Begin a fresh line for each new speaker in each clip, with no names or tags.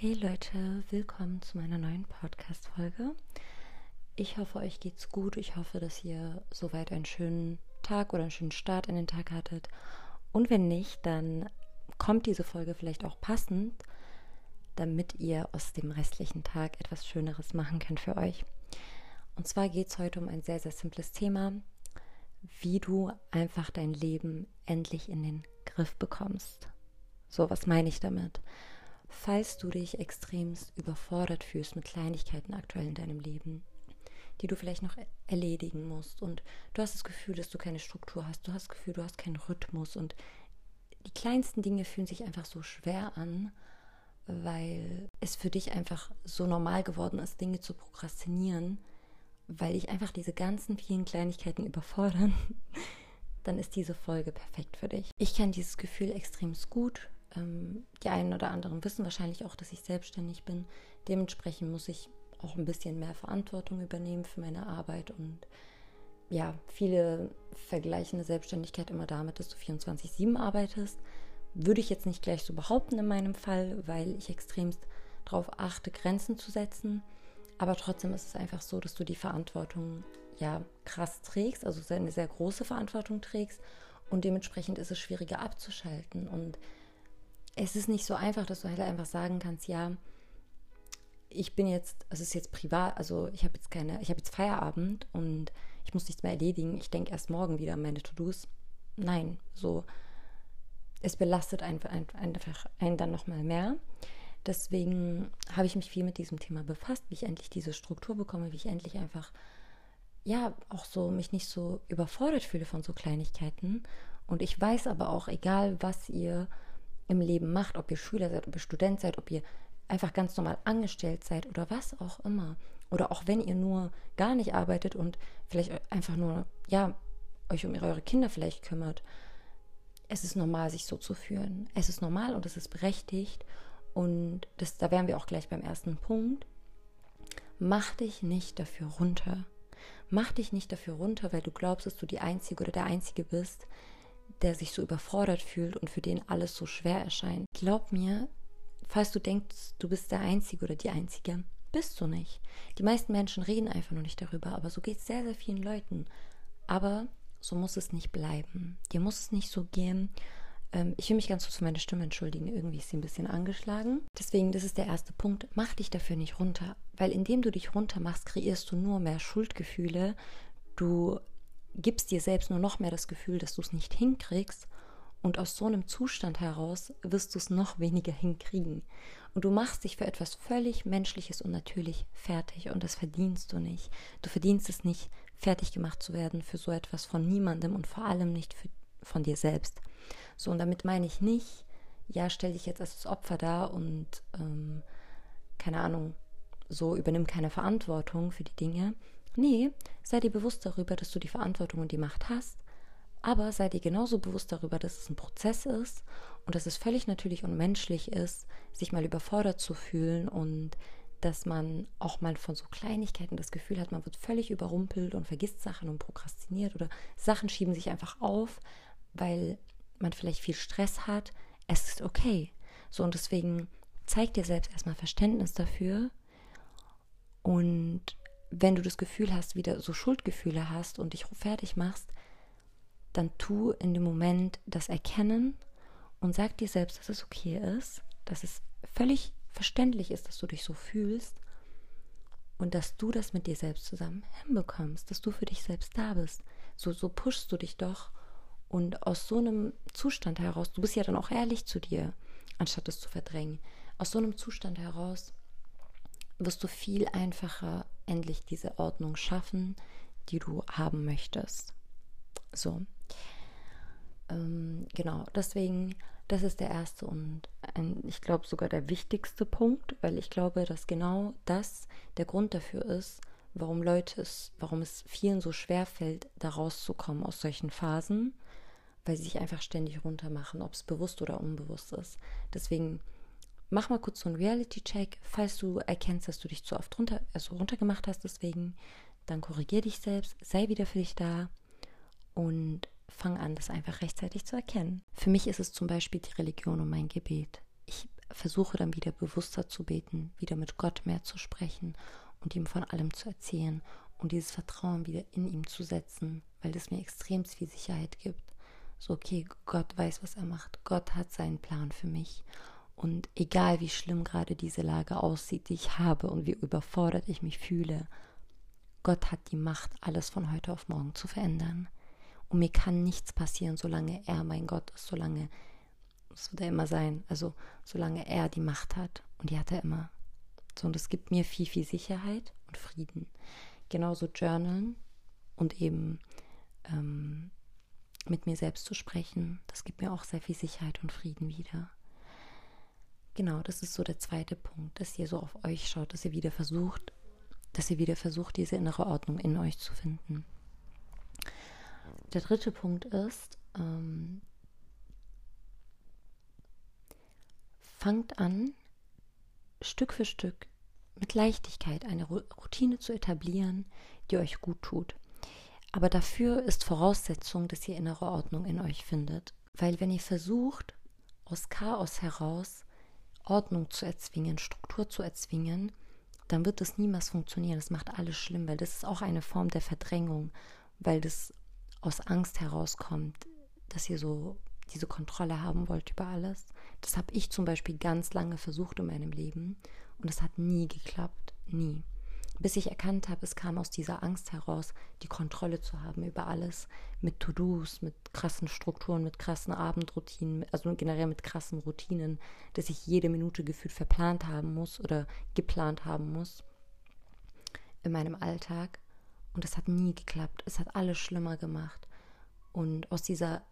Hey Leute, willkommen zu meiner neuen Podcast-Folge. Ich hoffe, euch geht's gut. Ich hoffe, dass ihr soweit einen schönen Tag oder einen schönen Start in den Tag hattet. Und wenn nicht, dann kommt diese Folge vielleicht auch passend, damit ihr aus dem restlichen Tag etwas Schöneres machen könnt für euch. Und zwar geht es heute um ein sehr, sehr simples Thema, wie du einfach dein Leben endlich in den Griff bekommst. So, was meine ich damit? Falls du dich extremst überfordert fühlst mit Kleinigkeiten aktuell in deinem Leben, die du vielleicht noch erledigen musst und du hast das Gefühl, dass du keine Struktur hast, du hast das Gefühl, du hast keinen Rhythmus und die kleinsten Dinge fühlen sich einfach so schwer an, weil es für dich einfach so normal geworden ist, Dinge zu prokrastinieren, weil dich einfach diese ganzen vielen Kleinigkeiten überfordern, dann ist diese Folge perfekt für dich. Ich kenne dieses Gefühl extrem gut. Ähm, die einen oder anderen wissen wahrscheinlich auch, dass ich selbstständig bin. Dementsprechend muss ich auch ein bisschen mehr Verantwortung übernehmen für meine Arbeit und ja, viele vergleichen eine Selbstständigkeit immer damit, dass du 24-7 arbeitest. Würde ich jetzt nicht gleich so behaupten in meinem Fall, weil ich extremst darauf achte, Grenzen zu setzen. Aber trotzdem ist es einfach so, dass du die Verantwortung ja krass trägst, also eine sehr große Verantwortung trägst und dementsprechend ist es schwieriger abzuschalten. Und es ist nicht so einfach, dass du halt einfach sagen kannst, ja, ich bin jetzt, es ist jetzt privat, also ich habe jetzt keine, ich habe jetzt Feierabend und ich muss nichts mehr erledigen. Ich denke erst morgen wieder an meine To-Dos. Nein, so, es belastet einfach, einfach einen dann nochmal mehr. Deswegen habe ich mich viel mit diesem Thema befasst, wie ich endlich diese Struktur bekomme, wie ich endlich einfach, ja, auch so mich nicht so überfordert fühle von so Kleinigkeiten. Und ich weiß aber auch, egal was ihr im Leben macht, ob ihr Schüler seid, ob ihr Student seid, ob ihr einfach ganz normal angestellt seid oder was auch immer. Oder auch wenn ihr nur gar nicht arbeitet und vielleicht einfach nur, ja, euch um eure Kinder vielleicht kümmert. Es ist normal, sich so zu fühlen. Es ist normal und es ist berechtigt. Und das, da wären wir auch gleich beim ersten Punkt. Mach dich nicht dafür runter. Mach dich nicht dafür runter, weil du glaubst, dass du die Einzige oder der Einzige bist, der sich so überfordert fühlt und für den alles so schwer erscheint. Glaub mir, falls du denkst, du bist der Einzige oder die Einzige, bist du nicht. Die meisten Menschen reden einfach nur nicht darüber, aber so geht es sehr, sehr vielen Leuten. Aber so muss es nicht bleiben. Dir muss es nicht so gehen. Ähm, ich will mich ganz kurz für meine Stimme entschuldigen. Irgendwie ist sie ein bisschen angeschlagen. Deswegen, das ist der erste Punkt. Mach dich dafür nicht runter. Weil indem du dich runter machst, kreierst du nur mehr Schuldgefühle. Du gibst dir selbst nur noch mehr das Gefühl, dass du es nicht hinkriegst und aus so einem Zustand heraus wirst du es noch weniger hinkriegen. Und du machst dich für etwas völlig Menschliches und natürlich fertig. Und das verdienst du nicht. Du verdienst es nicht, fertig gemacht zu werden für so etwas von niemandem und vor allem nicht für, von dir selbst. So, und damit meine ich nicht, ja, stell dich jetzt als das Opfer da und ähm, keine Ahnung, so übernimm keine Verantwortung für die Dinge. Nee, sei dir bewusst darüber, dass du die Verantwortung und die Macht hast aber sei dir genauso bewusst darüber, dass es ein Prozess ist und dass es völlig natürlich und menschlich ist, sich mal überfordert zu fühlen und dass man auch mal von so Kleinigkeiten das Gefühl hat, man wird völlig überrumpelt und vergisst Sachen und prokrastiniert oder Sachen schieben sich einfach auf, weil man vielleicht viel Stress hat. Es ist okay. So und deswegen zeig dir selbst erstmal Verständnis dafür und wenn du das Gefühl hast, wieder so Schuldgefühle hast und dich fertig machst, dann tu in dem Moment das Erkennen und sag dir selbst, dass es okay ist, dass es völlig verständlich ist, dass du dich so fühlst und dass du das mit dir selbst zusammen hinbekommst, dass du für dich selbst da bist. So, so pushst du dich doch und aus so einem Zustand heraus, du bist ja dann auch ehrlich zu dir, anstatt es zu verdrängen, aus so einem Zustand heraus wirst du viel einfacher endlich diese Ordnung schaffen, die du haben möchtest. So, ähm, genau, deswegen, das ist der erste und ein, ich glaube sogar der wichtigste Punkt, weil ich glaube, dass genau das der Grund dafür ist, warum Leute es, warum es vielen so schwer fällt, da rauszukommen aus solchen Phasen, weil sie sich einfach ständig runtermachen, ob es bewusst oder unbewusst ist. Deswegen mach mal kurz so einen Reality-Check, falls du erkennst, dass du dich zu oft runter, also runtergemacht hast, deswegen, dann korrigier dich selbst, sei wieder für dich da und fang an, das einfach rechtzeitig zu erkennen. Für mich ist es zum Beispiel die Religion und mein Gebet. Ich versuche dann wieder bewusster zu beten, wieder mit Gott mehr zu sprechen und ihm von allem zu erzählen und dieses Vertrauen wieder in ihm zu setzen, weil das mir extrem viel Sicherheit gibt. So, okay, Gott weiß, was er macht. Gott hat seinen Plan für mich. Und egal wie schlimm gerade diese Lage aussieht, die ich habe und wie überfordert ich mich fühle, Gott hat die Macht, alles von heute auf morgen zu verändern. Und mir kann nichts passieren, solange er mein Gott ist, solange, das wird er immer sein, also solange er die Macht hat. Und die hat er immer. So, und es gibt mir viel, viel Sicherheit und Frieden. Genauso Journalen und eben ähm, mit mir selbst zu sprechen, das gibt mir auch sehr viel Sicherheit und Frieden wieder. Genau, das ist so der zweite Punkt, dass ihr so auf euch schaut, dass ihr wieder versucht, dass ihr wieder versucht, diese innere Ordnung in euch zu finden. Der dritte Punkt ist, ähm, fangt an, Stück für Stück mit Leichtigkeit eine Routine zu etablieren, die euch gut tut. Aber dafür ist Voraussetzung, dass ihr innere Ordnung in euch findet. Weil wenn ihr versucht, aus Chaos heraus Ordnung zu erzwingen, Struktur zu erzwingen, dann wird das niemals funktionieren. Das macht alles schlimm, weil das ist auch eine Form der Verdrängung, weil das aus Angst herauskommt, dass ihr so diese Kontrolle haben wollt über alles. Das habe ich zum Beispiel ganz lange versucht in meinem Leben und es hat nie geklappt, nie. Bis ich erkannt habe, es kam aus dieser Angst heraus, die Kontrolle zu haben über alles, mit To-Dos, mit krassen Strukturen, mit krassen Abendroutinen, also generell mit krassen Routinen, dass ich jede Minute gefühlt verplant haben muss oder geplant haben muss in meinem Alltag. Und es hat nie geklappt. Es hat alles schlimmer gemacht. Und aus dieser,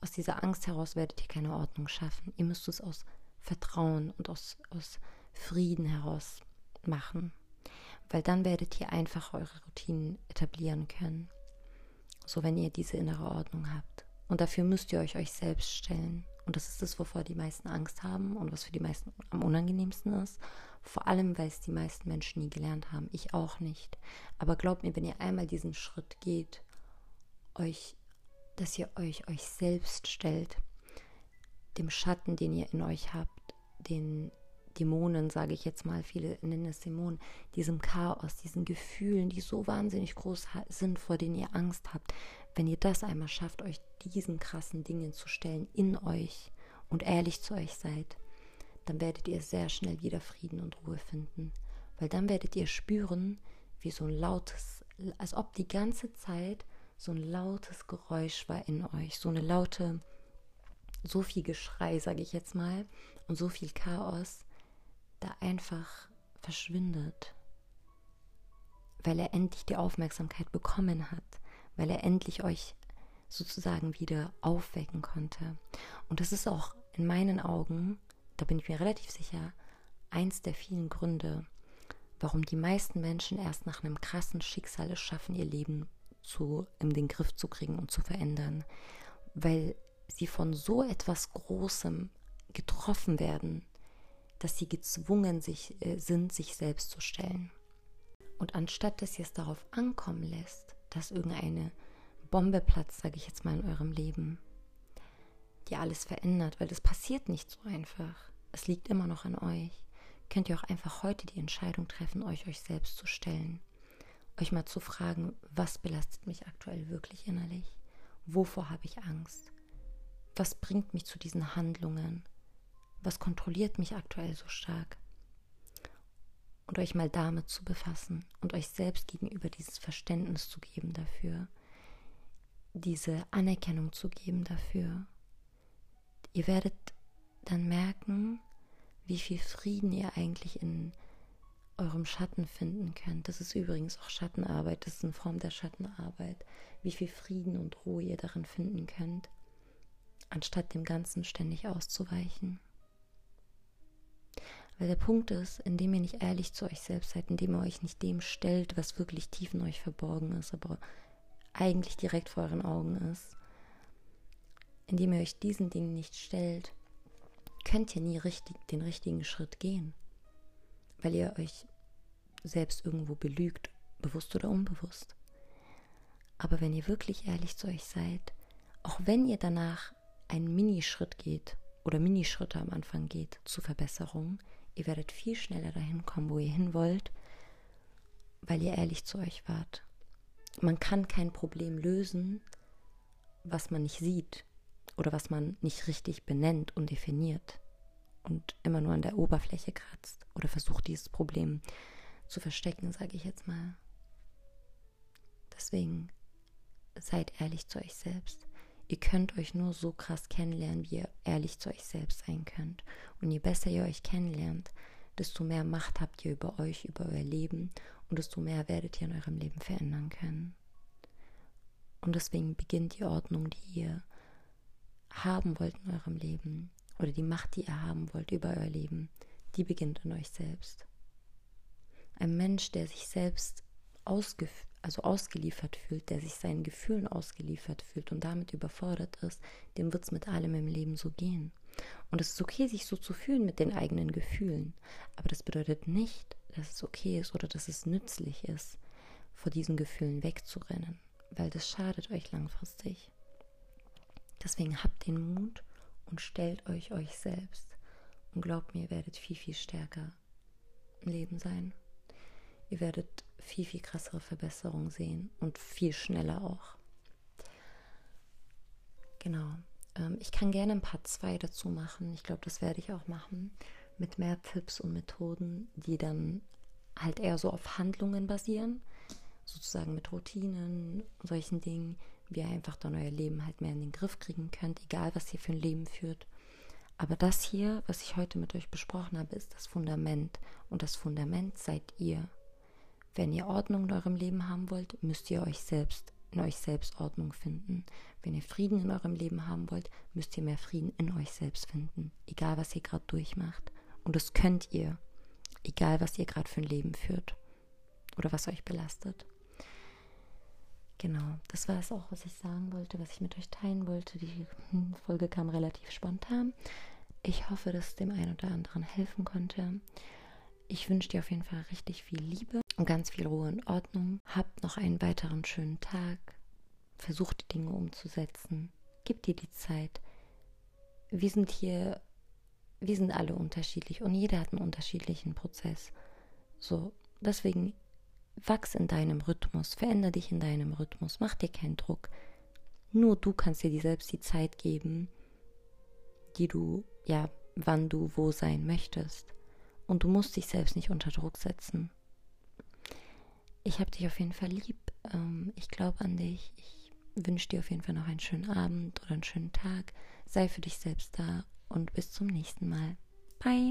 aus dieser Angst heraus werdet ihr keine Ordnung schaffen. Ihr müsst es aus Vertrauen und aus, aus Frieden heraus machen weil dann werdet ihr einfach eure Routinen etablieren können. So wenn ihr diese innere Ordnung habt. Und dafür müsst ihr euch euch selbst stellen. Und das ist das, wovor die meisten Angst haben und was für die meisten am unangenehmsten ist. Vor allem, weil es die meisten Menschen nie gelernt haben. Ich auch nicht. Aber glaubt mir, wenn ihr einmal diesen Schritt geht, euch, dass ihr euch euch selbst stellt, dem Schatten, den ihr in euch habt, den Dämonen, sage ich jetzt mal, viele nennen es Dämonen, diesem Chaos, diesen Gefühlen, die so wahnsinnig groß sind, vor denen ihr Angst habt, wenn ihr das einmal schafft, euch diesen krassen Dingen zu stellen in euch und ehrlich zu euch seid, dann werdet ihr sehr schnell wieder Frieden und Ruhe finden. Weil dann werdet ihr spüren, wie so ein lautes, als ob die ganze Zeit so ein lautes Geräusch war in euch, so eine laute, so viel Geschrei, sage ich jetzt mal, und so viel Chaos, da einfach verschwindet, weil er endlich die Aufmerksamkeit bekommen hat, weil er endlich euch sozusagen wieder aufwecken konnte. Und das ist auch in meinen Augen, da bin ich mir relativ sicher, eins der vielen Gründe, warum die meisten Menschen erst nach einem krassen Schicksal es schaffen, ihr Leben zu, in den Griff zu kriegen und zu verändern, weil sie von so etwas Großem getroffen werden, dass sie gezwungen sich, äh, sind, sich selbst zu stellen. Und anstatt dass ihr es darauf ankommen lässt, dass irgendeine Bombe platzt, sage ich jetzt mal, in eurem Leben, die alles verändert, weil das passiert nicht so einfach. Es liegt immer noch an euch. Könnt ihr auch einfach heute die Entscheidung treffen, euch euch selbst zu stellen. Euch mal zu fragen, was belastet mich aktuell wirklich innerlich? Wovor habe ich Angst? Was bringt mich zu diesen Handlungen? Was kontrolliert mich aktuell so stark? Und euch mal damit zu befassen und euch selbst gegenüber dieses Verständnis zu geben dafür, diese Anerkennung zu geben dafür. Ihr werdet dann merken, wie viel Frieden ihr eigentlich in eurem Schatten finden könnt. Das ist übrigens auch Schattenarbeit, das ist eine Form der Schattenarbeit. Wie viel Frieden und Ruhe ihr darin finden könnt, anstatt dem Ganzen ständig auszuweichen. Weil der Punkt ist, indem ihr nicht ehrlich zu euch selbst seid, indem ihr euch nicht dem stellt, was wirklich tief in euch verborgen ist, aber eigentlich direkt vor euren Augen ist, indem ihr euch diesen Dingen nicht stellt, könnt ihr nie richtig, den richtigen Schritt gehen, weil ihr euch selbst irgendwo belügt, bewusst oder unbewusst. Aber wenn ihr wirklich ehrlich zu euch seid, auch wenn ihr danach einen Minischritt geht, oder Minischritte am Anfang geht zur Verbesserung, ihr werdet viel schneller dahin kommen, wo ihr hin wollt, weil ihr ehrlich zu euch wart. Man kann kein Problem lösen, was man nicht sieht oder was man nicht richtig benennt und definiert und immer nur an der Oberfläche kratzt oder versucht, dieses Problem zu verstecken, sage ich jetzt mal. Deswegen seid ehrlich zu euch selbst. Ihr könnt euch nur so krass kennenlernen, wie ihr ehrlich zu euch selbst sein könnt. Und je besser ihr euch kennenlernt, desto mehr Macht habt ihr über euch, über euer Leben und desto mehr werdet ihr in eurem Leben verändern können. Und deswegen beginnt die Ordnung, die ihr haben wollt in eurem Leben oder die Macht, die ihr haben wollt über euer Leben, die beginnt in euch selbst. Ein Mensch, der sich selbst ausgef also ausgeliefert fühlt, der sich seinen Gefühlen ausgeliefert fühlt und damit überfordert ist, dem wird es mit allem im Leben so gehen. Und es ist okay, sich so zu fühlen mit den eigenen Gefühlen. Aber das bedeutet nicht, dass es okay ist oder dass es nützlich ist, vor diesen Gefühlen wegzurennen, weil das schadet euch langfristig. Deswegen habt den Mut und stellt euch euch selbst. Und glaubt mir, ihr werdet viel, viel stärker im Leben sein. Ihr werdet viel, viel krassere Verbesserungen sehen und viel schneller auch. Genau. Ähm, ich kann gerne ein Part 2 dazu machen. Ich glaube, das werde ich auch machen. Mit mehr Tipps und Methoden, die dann halt eher so auf Handlungen basieren. Sozusagen mit Routinen solchen Dingen, wie ihr einfach dann euer Leben halt mehr in den Griff kriegen könnt, egal was ihr für ein Leben führt. Aber das hier, was ich heute mit euch besprochen habe, ist das Fundament. Und das Fundament seid ihr. Wenn ihr Ordnung in eurem Leben haben wollt, müsst ihr euch selbst in euch selbst Ordnung finden. Wenn ihr Frieden in eurem Leben haben wollt, müsst ihr mehr Frieden in euch selbst finden, egal was ihr gerade durchmacht. Und das könnt ihr, egal was ihr gerade für ein Leben führt oder was euch belastet. Genau, das war es auch, was ich sagen wollte, was ich mit euch teilen wollte. Die Folge kam relativ spontan. Ich hoffe, dass es dem einen oder anderen helfen konnte. Ich wünsche dir auf jeden Fall richtig viel Liebe und ganz viel Ruhe und Ordnung. Habt noch einen weiteren schönen Tag. Versucht die Dinge umzusetzen. Gib dir die Zeit. Wir sind hier, wir sind alle unterschiedlich und jeder hat einen unterschiedlichen Prozess. So, deswegen wachs in deinem Rhythmus, veränder dich in deinem Rhythmus, mach dir keinen Druck. Nur du kannst dir selbst die Zeit geben, die du, ja, wann du wo sein möchtest. Und du musst dich selbst nicht unter Druck setzen. Ich habe dich auf jeden Fall lieb. Ähm, ich glaube an dich. Ich wünsche dir auf jeden Fall noch einen schönen Abend oder einen schönen Tag. Sei für dich selbst da und bis zum nächsten Mal. Bye.